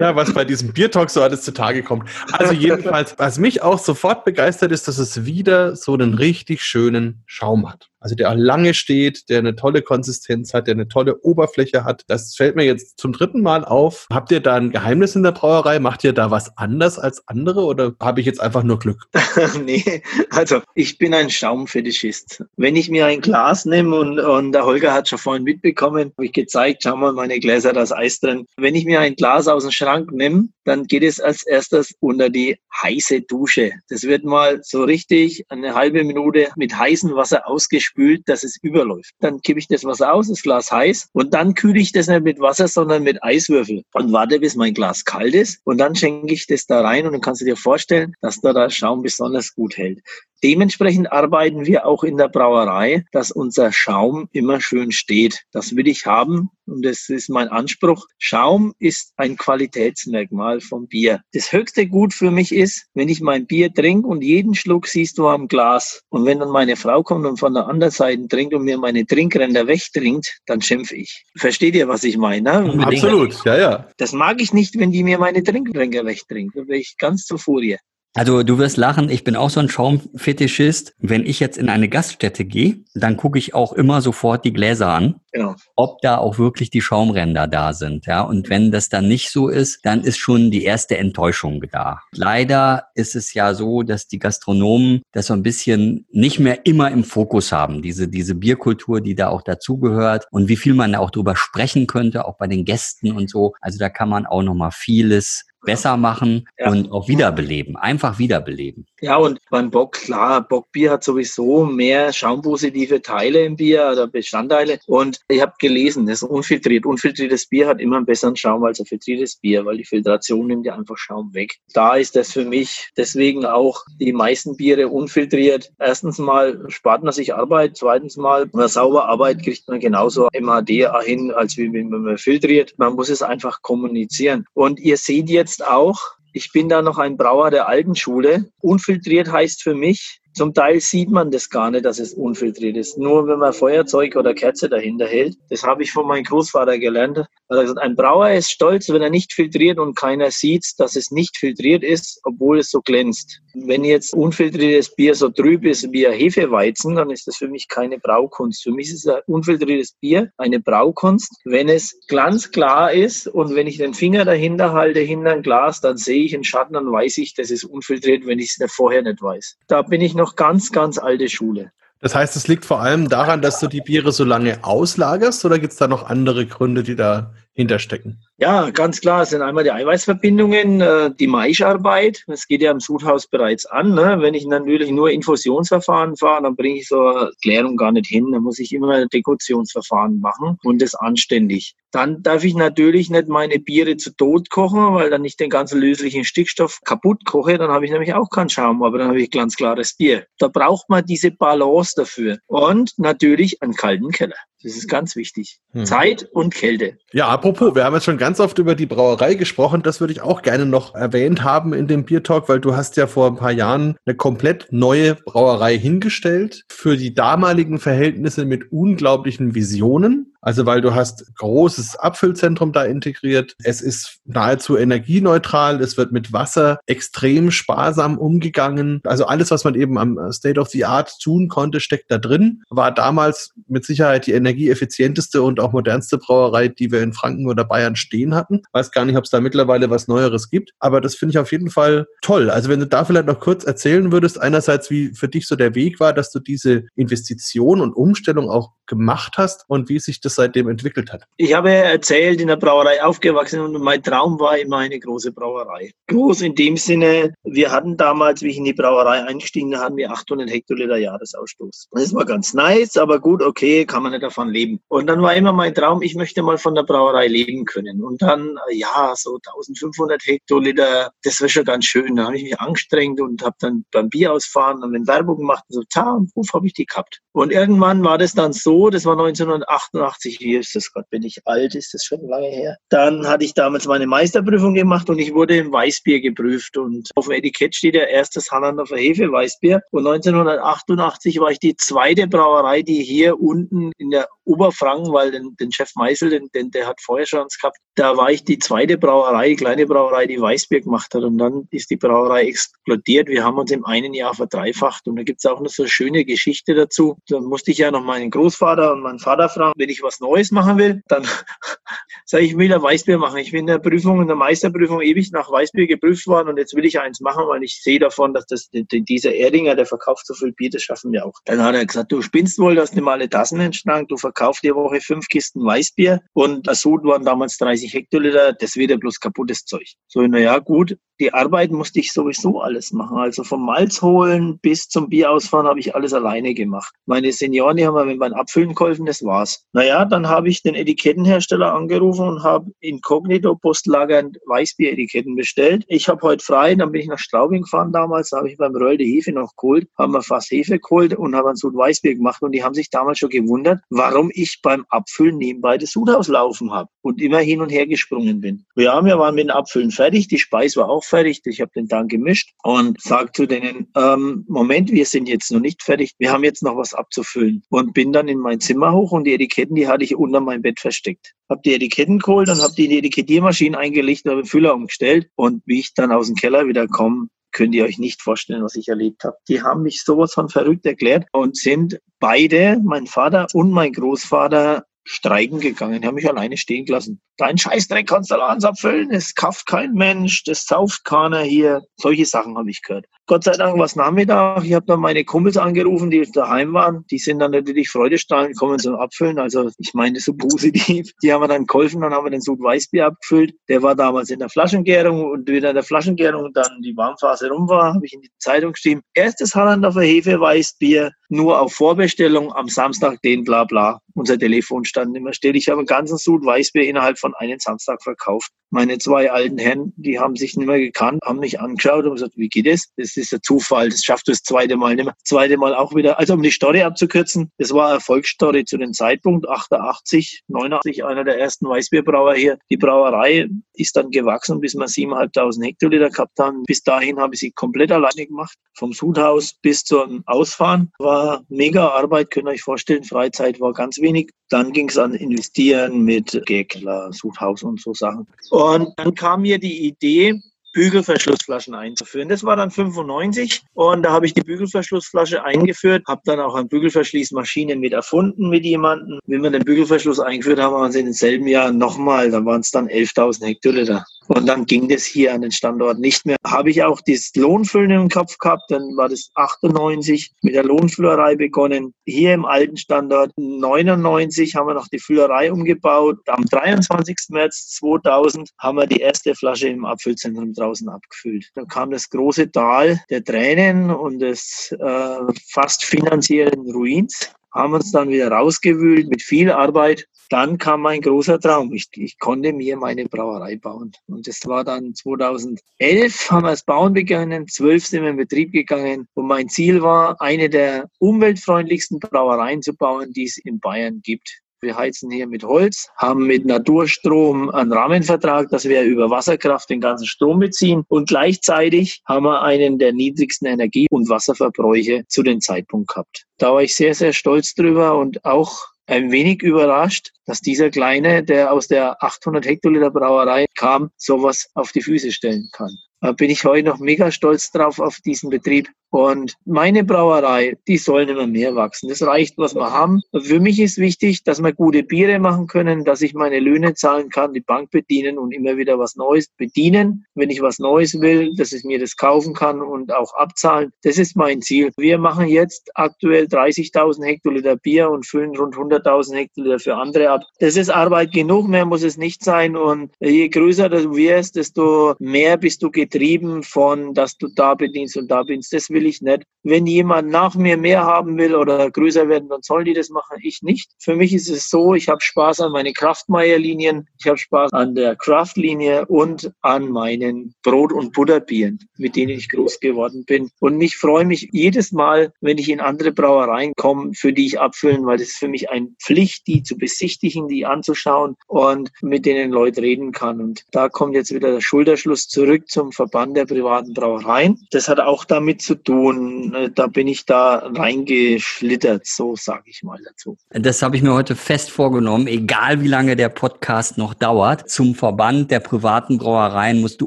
ja, was bei diesem Biertalk so alles zutage kommt. Also jedenfalls, was mich auch sofort begeistert ist, dass es wieder so einen richtig schönen Schaum hat. Also der lange steht, der eine tolle Konsistenz hat, der eine tolle Oberfläche hat. Das fällt mir jetzt zum dritten Mal auf. Habt ihr da ein Geheimnis in der Brauerei? Macht ihr da was anders als andere oder habe ich jetzt einfach nur Glück? nee, also ich bin ein Schaumfetischist. Wenn ich mir ein Glas nehme und, und der Holger hat schon vorhin mitbekommen, habe ich gezeigt, schau mal, meine Gläser, da ist Eis drin. Wenn ich mir ein Glas aus dem Schrank nehme, dann geht es als erstes unter die heiße Dusche. Das wird mal so richtig eine halbe Minute mit heißem Wasser ausgespült, dass es überläuft. Dann kippe ich das Wasser aus, das Glas heiß und dann kühle ich das nicht mit Wasser, sondern mit Eiswürfel und warte, bis mein Glas kalt ist und dann schenke ich das da rein und dann kannst du dir vorstellen, dass da der Schaum besonders gut hält. Dementsprechend arbeiten wir auch in der Brauerei, dass unser Schaum immer schön steht. Das will ich haben und das ist mein Anspruch. Schaum ist ein Qualitätsmerkmal vom Bier. Das höchste Gut für mich ist, wenn ich mein Bier trinke und jeden Schluck siehst du am Glas. Und wenn dann meine Frau kommt und von der anderen Seite trinkt und mir meine Trinkränder wegtrinkt, dann schimpfe ich. Versteht ihr, was ich meine? Ne? Absolut, ja, ja. Das mag ich nicht, wenn die mir meine Trinkränder wegtrinkt. Da bin ich ganz zur Furie. Also du wirst lachen, ich bin auch so ein Schaumfetischist. Wenn ich jetzt in eine Gaststätte gehe, dann gucke ich auch immer sofort die Gläser an, genau. ob da auch wirklich die Schaumränder da sind. Ja, und wenn das dann nicht so ist, dann ist schon die erste Enttäuschung da. Leider ist es ja so, dass die Gastronomen das so ein bisschen nicht mehr immer im Fokus haben. Diese, diese Bierkultur, die da auch dazugehört und wie viel man da auch drüber sprechen könnte, auch bei den Gästen und so. Also da kann man auch noch mal vieles besser machen ja. und auch wiederbeleben, einfach wiederbeleben. Ja, und beim Bock, klar, Bockbier hat sowieso mehr schaumpositive Teile im Bier oder Bestandteile. Und ich habe gelesen, das ist unfiltriert. Unfiltriertes Bier hat immer einen besseren Schaum als ein filtriertes Bier, weil die Filtration nimmt ja einfach Schaum weg. Da ist das für mich deswegen auch die meisten Biere unfiltriert. Erstens mal spart man sich Arbeit, zweitens mal, wenn man sauber arbeitet, kriegt man genauso MHD hin, als wie wenn man filtriert. Man muss es einfach kommunizieren. Und ihr seht jetzt, jetzt auch, ich bin da noch ein Brauer der alten Schule. Unfiltriert heißt für mich, zum Teil sieht man das gar nicht, dass es unfiltriert ist. Nur wenn man Feuerzeug oder Kerze dahinter hält. Das habe ich von meinem Großvater gelernt. Er gesagt, ein Brauer ist stolz, wenn er nicht filtriert und keiner sieht, dass es nicht filtriert ist, obwohl es so glänzt. Wenn jetzt unfiltriertes Bier so trüb ist wie ein Hefeweizen, dann ist das für mich keine Braukunst. Für mich ist ein unfiltriertes Bier eine Braukunst, wenn es glanzklar ist und wenn ich den Finger dahinter halte, hinter ein Glas, dann sehe ich einen Schatten, dann weiß ich, das ist unfiltriert, wenn ich es vorher nicht weiß. Da bin ich noch ganz, ganz alte Schule. Das heißt, es liegt vor allem daran, dass du die Biere so lange auslagerst oder gibt es da noch andere Gründe, die da hinterstecken? Ja, ganz klar. Es sind einmal die Eiweißverbindungen, äh, die Maischarbeit. Das geht ja im Sudhaus bereits an. Ne? Wenn ich natürlich nur Infusionsverfahren fahre, dann bringe ich so eine Klärung gar nicht hin. Dann muss ich immer ein Dekutionsverfahren machen und das anständig. Dann darf ich natürlich nicht meine Biere zu Tod kochen, weil dann nicht den ganzen löslichen Stickstoff kaputt koche. Dann habe ich nämlich auch keinen Schaum, aber dann habe ich ganz klares Bier. Da braucht man diese Balance dafür. Und natürlich einen kalten Keller. Das ist ganz wichtig. Hm. Zeit und Kälte. Ja, apropos, wir haben jetzt schon ganz oft über die Brauerei gesprochen. Das würde ich auch gerne noch erwähnt haben in dem Bier Talk, weil du hast ja vor ein paar Jahren eine komplett neue Brauerei hingestellt für die damaligen Verhältnisse mit unglaublichen Visionen. Also weil du hast großes Abfüllzentrum da integriert. Es ist nahezu energieneutral. Es wird mit Wasser extrem sparsam umgegangen. Also alles, was man eben am State of the Art tun konnte, steckt da drin. War damals mit Sicherheit die energieeffizienteste und auch modernste Brauerei, die wir in Franken oder Bayern stehen hatten. Weiß gar nicht, ob es da mittlerweile was Neueres gibt. Aber das finde ich auf jeden Fall toll. Also wenn du da vielleicht noch kurz erzählen würdest, einerseits, wie für dich so der Weg war, dass du diese Investition und Umstellung auch gemacht hast und wie sich das seitdem entwickelt hat. Ich habe erzählt, in der Brauerei aufgewachsen und mein Traum war immer eine große Brauerei. Groß in dem Sinne, wir hatten damals, wie ich in die Brauerei einstieg, da hatten wir 800 Hektoliter Jahresausstoß. Das war ganz nice, aber gut, okay, kann man nicht davon leben. Und dann war immer mein Traum, ich möchte mal von der Brauerei leben können. Und dann, ja, so 1500 Hektoliter, das wäre schon ganz schön. Da habe ich mich angestrengt und habe dann beim Bier ausfahren und wenn Werbung gemacht und so, ta, und Ruf habe ich die gehabt. Und irgendwann war das dann so, das war 1988, wie ist das Gott, bin ich alt, ist das schon lange her. Dann hatte ich damals meine Meisterprüfung gemacht und ich wurde im Weißbier geprüft und auf dem Etikett steht ja erstes Hallandorfer Hefe Weißbier und 1988 war ich die zweite Brauerei, die hier unten in der Oberfranken, weil den, den Chef Meisel, den, den, der hat vorher schon gehabt, da war ich die zweite Brauerei, kleine Brauerei, die Weißbier gemacht hat und dann ist die Brauerei explodiert. Wir haben uns im einen Jahr verdreifacht und da gibt es auch noch so eine schöne Geschichte dazu. Da musste ich ja noch meinen Großvater und meinen Vater fragen, wenn ich was Neues machen will, dann sage ich, ich will ein Weißbier machen. Ich bin in der Prüfung, in der Meisterprüfung ewig nach Weißbier geprüft worden und jetzt will ich eins machen, weil ich sehe davon, dass das dieser Erdinger, der verkauft so viel Bier, das schaffen wir auch. Dann hat er gesagt, du spinnst wohl, dass nicht alle Tassen entschlagen, du verkaufst die Woche fünf Kisten Weißbier und das Sud waren damals 30 Hektoliter, das wird ja bloß kaputtes Zeug. So, naja, gut, die Arbeit musste ich sowieso alles machen. Also vom Malz holen bis zum Bier ausfahren habe ich alles alleine gemacht. Meine Senioren, die haben mir beim Abfüllen geholfen, das war's. Naja, dann habe ich den Etikettenhersteller angerufen und habe inkognito postlagernd Weißbier-Etiketten bestellt. Ich habe heute frei, dann bin ich nach Straubing gefahren damals, da habe ich beim Röll die Hefe noch geholt, haben wir fast Hefe geholt und haben ein Sud Weißbier gemacht und die haben sich damals schon gewundert, warum ich beim Abfüllen nebenbei das Sudhaus laufen habe und immer hin und her gesprungen bin. Ja, wir waren mit dem Abfüllen fertig, die Speis war auch fertig. Ich habe den dann gemischt und sage zu denen, ähm, Moment, wir sind jetzt noch nicht fertig. Wir haben jetzt noch was abzufüllen. Und bin dann in mein Zimmer hoch und die Etiketten, die hatte ich unter meinem Bett versteckt. Habe die Etiketten geholt und habe die in die Etikettiermaschine eingelegt und habe den Füller umgestellt. Und wie ich dann aus dem Keller wieder komme, könnt ihr euch nicht vorstellen, was ich erlebt habe. Die haben mich sowas von verrückt erklärt und sind beide, mein Vater und mein Großvater, streiken gegangen, die haben mich alleine stehen gelassen. Dein Scheißdreck kannst du abfüllen, es kauft kein Mensch, das sauft keiner hier. Solche Sachen habe ich gehört. Gott sei Dank war es Nachmittag. Ich habe dann meine Kumpels angerufen, die daheim waren. Die sind dann natürlich freudestrahlend kommen zum Abfüllen. Also ich meine so positiv. Die haben wir dann geholfen, dann haben wir den Sud Weißbier abgefüllt. Der war damals in der Flaschengärung und wieder in der Flaschengärung dann die Warmphase rum war, habe ich in die Zeitung geschrieben. Erstes Hallandorfer Hefe Weißbier, nur auf Vorbestellung am Samstag den bla bla. Unser Telefon stand immer still. Ich habe einen ganzen Sud Weißbier innerhalb von einem Samstag verkauft. Meine zwei alten Herren, die haben sich nicht mehr gekannt, haben mich angeschaut und gesagt, wie geht es? Das ist der Zufall, das schafft du das zweite Mal nicht mehr. Das zweite Mal auch wieder. Also um die Story abzukürzen, das war Erfolgsstory zu dem Zeitpunkt, 88, 89, einer der ersten Weißbierbrauer hier. Die Brauerei ist dann gewachsen, bis wir 7.500 Hektoliter gehabt haben. Bis dahin habe ich sie komplett alleine gemacht. Vom Sudhaus bis zum Ausfahren war mega Arbeit, könnt ihr euch vorstellen. Freizeit war ganz wenig. Dann ging es an Investieren mit Gäckler, Sudhaus und so Sachen. Und dann kam mir die Idee, Bügelverschlussflaschen einzuführen. Das war dann 95 und da habe ich die Bügelverschlussflasche eingeführt, habe dann auch eine Bügelverschließmaschine mit erfunden mit jemandem. Wenn wir den Bügelverschluss eingeführt haben, waren sie in demselben Jahr nochmal, da waren es dann 11.000 Hektoliter. Und dann ging das hier an den Standort nicht mehr. Habe ich auch das Lohnfüllen im Kopf gehabt, dann war das 98 mit der Lohnfüllerei begonnen. Hier im alten Standort 99 haben wir noch die Füllerei umgebaut. Am 23. März 2000 haben wir die erste Flasche im Abfüllzentrum draußen abgefüllt. Da kam das große Tal der Tränen und des äh, fast finanziellen Ruins haben uns dann wieder rausgewühlt mit viel Arbeit. Dann kam mein großer Traum. Ich, ich konnte mir meine Brauerei bauen. Und das war dann 2011 haben wir das Bauen begonnen, 12 sind wir in Betrieb gegangen. Und mein Ziel war, eine der umweltfreundlichsten Brauereien zu bauen, die es in Bayern gibt. Wir heizen hier mit Holz, haben mit Naturstrom einen Rahmenvertrag, dass wir über Wasserkraft den ganzen Strom beziehen und gleichzeitig haben wir einen der niedrigsten Energie- und Wasserverbräuche zu dem Zeitpunkt gehabt. Da war ich sehr, sehr stolz drüber und auch ein wenig überrascht, dass dieser Kleine, der aus der 800 Hektoliter Brauerei kam, sowas auf die Füße stellen kann. Da bin ich heute noch mega stolz drauf auf diesen Betrieb. Und meine Brauerei, die sollen immer mehr wachsen. Das reicht, was wir haben. Für mich ist wichtig, dass wir gute Biere machen können, dass ich meine Löhne zahlen kann, die Bank bedienen und immer wieder was Neues bedienen. Wenn ich was Neues will, dass ich mir das kaufen kann und auch abzahlen. Das ist mein Ziel. Wir machen jetzt aktuell 30.000 Hektoliter Bier und füllen rund 100.000 Hektoliter für andere ab. Das ist Arbeit genug, mehr muss es nicht sein. Und je größer du wirst, desto mehr bist du getrieben von, dass du da bedienst und da bedienst. Das will ich nicht. Wenn jemand nach mir mehr haben will oder größer werden, dann sollen die das machen, ich nicht. Für mich ist es so, ich habe Spaß an meine Kraftmeier-Linien, ich habe Spaß an der Kraft-Linie und an meinen Brot- und Butterbieren, mit denen ich groß geworden bin. Und ich freue mich jedes Mal, wenn ich in andere Brauereien komme, für die ich abfüllen, weil das ist für mich eine Pflicht, die zu besichtigen, die anzuschauen und mit denen Leute reden kann. Und da kommt jetzt wieder der Schulterschluss zurück zum Verband der privaten Brauereien. Das hat auch damit zu tun, äh, da bin ich da reingeschlittert, so sage ich mal dazu. Das habe ich mir heute fest vorgenommen, egal wie lange der Podcast noch dauert. Zum Verband der privaten Brauereien musst du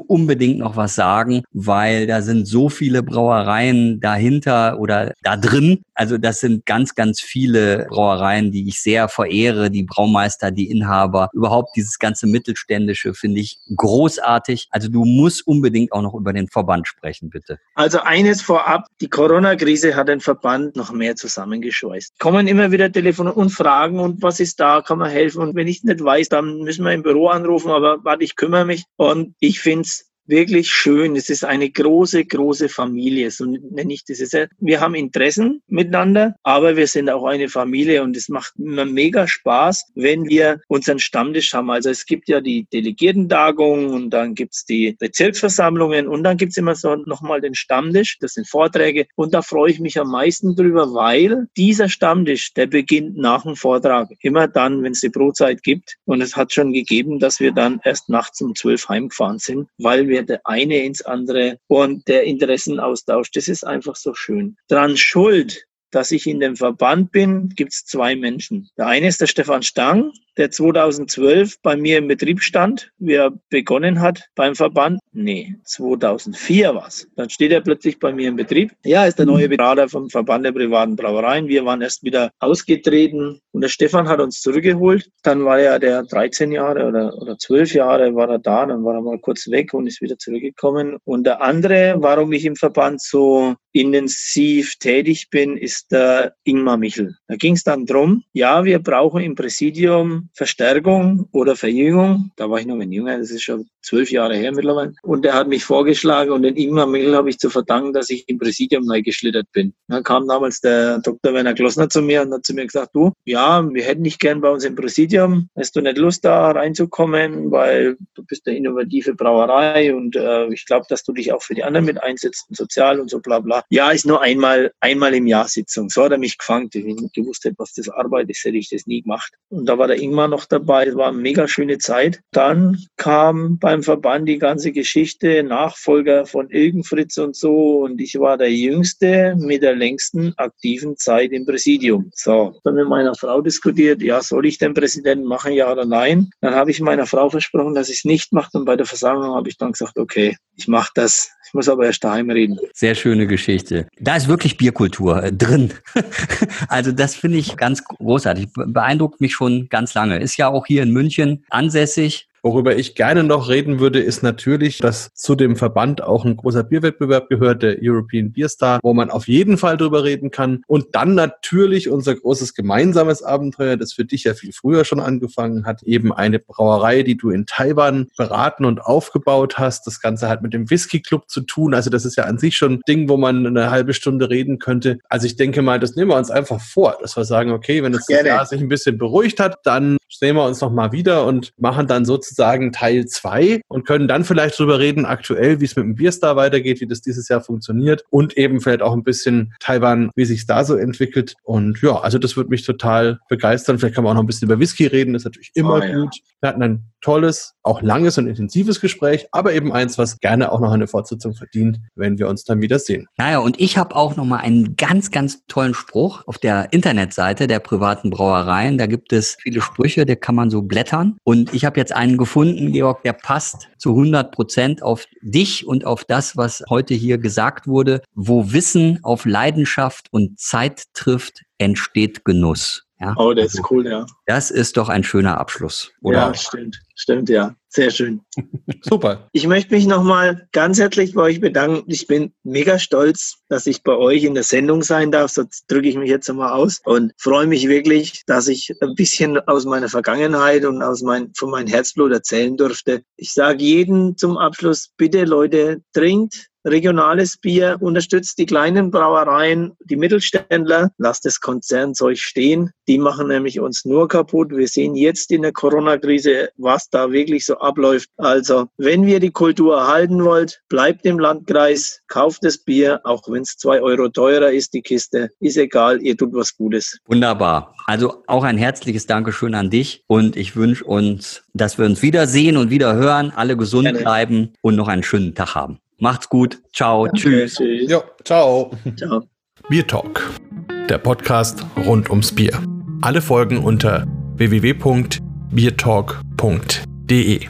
unbedingt noch was sagen, weil da sind so viele Brauereien dahinter oder da drin. Also das sind ganz, ganz viele Brauereien, die ich sehr verehre, die Braumeister, die Inhaber. Überhaupt dieses ganze Mittelständische finde ich großartig. Also du musst unbedingt auch noch über den Verband sprechen, bitte. Also eines vorab ab, die Corona-Krise hat den Verband noch mehr zusammengeschweißt. Kommen immer wieder Telefone und Fragen und was ist da, kann man helfen? Und wenn ich nicht weiß, dann müssen wir im Büro anrufen, aber warte, ich kümmere mich. Und ich finde es wirklich schön. Es ist eine große, große Familie, so nenne ich das. Wir haben Interessen miteinander, aber wir sind auch eine Familie und es macht immer mega Spaß, wenn wir unseren Stammtisch haben. Also es gibt ja die Delegiertentagungen und dann gibt's die Bezirksversammlungen und dann gibt's immer so nochmal den Stammtisch, das sind Vorträge und da freue ich mich am meisten drüber, weil dieser Stammtisch, der beginnt nach dem Vortrag, immer dann, wenn es die Brotzeit gibt und es hat schon gegeben, dass wir dann erst nachts um zwölf heimgefahren sind, weil wir der eine ins andere und der Interessenaustausch, das ist einfach so schön. Dran schuld, dass ich in dem Verband bin, gibt es zwei Menschen. Der eine ist der Stefan Stang, der 2012 bei mir im Betrieb stand, wie er begonnen hat beim Verband. Nee, 2004 war's. Dann steht er plötzlich bei mir im Betrieb. Ja, ist der neue Berater vom Verband der privaten Brauereien. Wir waren erst wieder ausgetreten und der Stefan hat uns zurückgeholt. Dann war er der 13 Jahre oder, oder 12 Jahre war er da. Dann war er mal kurz weg und ist wieder zurückgekommen. Und der andere, warum ich im Verband so intensiv tätig bin, ist der Ingmar Michel. Da ging es dann drum. ja, wir brauchen im Präsidium Verstärkung oder Verjüngung. Da war ich noch ein Jünger, das ist schon zwölf Jahre her mittlerweile. Und er hat mich vorgeschlagen und den Ingmar Mittel habe ich zu verdanken, dass ich im Präsidium neu geschlittert bin. Dann kam damals der Dr. Werner Glossner zu mir und hat zu mir gesagt, du, ja, wir hätten dich gern bei uns im Präsidium. Hast du nicht Lust da reinzukommen, weil du bist eine innovative Brauerei und äh, ich glaube, dass du dich auch für die anderen mit einsetzt und sozial und so bla bla. Ja, ist nur einmal, einmal im Jahr Sitzung. So hat er mich gefangen. Wenn ich nicht gewusst hätte, was das Arbeit ist, hätte ich das nie gemacht. Und da war der Ingmar noch dabei. Es war eine mega schöne Zeit. Dann kam bei beim Verband die ganze Geschichte, Nachfolger von Ilgenfritz und so. Und ich war der Jüngste mit der längsten aktiven Zeit im Präsidium. So, dann mit meiner Frau diskutiert, ja, soll ich den Präsidenten machen, ja oder nein? Dann habe ich meiner Frau versprochen, dass ich es nicht mache. Und bei der Versammlung habe ich dann gesagt, okay, ich mache das. Ich muss aber erst daheim reden. Sehr schöne Geschichte. Da ist wirklich Bierkultur äh, drin. also das finde ich ganz großartig. Beeindruckt mich schon ganz lange. Ist ja auch hier in München ansässig. Worüber ich gerne noch reden würde, ist natürlich, dass zu dem Verband auch ein großer Bierwettbewerb gehört, der European Beer Star, wo man auf jeden Fall drüber reden kann. Und dann natürlich unser großes gemeinsames Abenteuer, das für dich ja viel früher schon angefangen hat, eben eine Brauerei, die du in Taiwan beraten und aufgebaut hast. Das Ganze hat mit dem Whisky Club zu tun. Also das ist ja an sich schon ein Ding, wo man eine halbe Stunde reden könnte. Also ich denke mal, das nehmen wir uns einfach vor, dass wir sagen, okay, wenn es das Jahr sich ein bisschen beruhigt hat, dann sehen wir uns noch mal wieder und machen dann sozusagen Teil 2 und können dann vielleicht drüber reden, aktuell, wie es mit dem Bierstar weitergeht, wie das dieses Jahr funktioniert und eben vielleicht auch ein bisschen Taiwan, wie sich da so entwickelt. Und ja, also das würde mich total begeistern. Vielleicht kann man auch noch ein bisschen über Whisky reden, das ist natürlich immer oh, ja. gut. Wir hatten ein tolles, auch langes und intensives Gespräch, aber eben eins, was gerne auch noch eine Fortsetzung verdient, wenn wir uns dann wieder sehen. Naja, und ich habe auch noch mal einen ganz, ganz tollen Spruch auf der Internetseite der privaten Brauereien. Da gibt es viele Sprüche, da kann man so blättern. Und ich habe jetzt einen gefunden, Georg, der passt zu 100 Prozent auf dich und auf das, was heute hier gesagt wurde. Wo Wissen auf Leidenschaft und Zeit trifft, entsteht Genuss. Ja? Oh, das ist also cool, ja. Das ist doch ein schöner Abschluss, oder? Ja, stimmt. Stimmt, ja. Sehr schön. Super. Ich möchte mich nochmal ganz herzlich bei euch bedanken. Ich bin mega stolz, dass ich bei euch in der Sendung sein darf. So drücke ich mich jetzt nochmal aus und freue mich wirklich, dass ich ein bisschen aus meiner Vergangenheit und aus mein, von meinem Herzblut erzählen durfte. Ich sage jedem zum Abschluss, bitte Leute, trinkt regionales Bier, unterstützt die kleinen Brauereien, die Mittelständler, lasst das Konzernzeug stehen. Die machen nämlich uns nur kaputt. Wir sehen jetzt in der Corona-Krise, was da wirklich so abläuft. Also, wenn wir die Kultur erhalten wollt, bleibt im Landkreis, kauft das Bier, auch wenn es zwei Euro teurer ist, die Kiste. Ist egal, ihr tut was Gutes. Wunderbar. Also auch ein herzliches Dankeschön an dich und ich wünsche uns, dass wir uns wiedersehen und wieder hören, alle gesund Gerne. bleiben und noch einen schönen Tag haben. Macht's gut. Ciao. Okay, tschüss. tschüss. Jo, ciao. Ciao. Bier Talk, der Podcast rund ums Bier. Alle Folgen unter www.biertalk.de.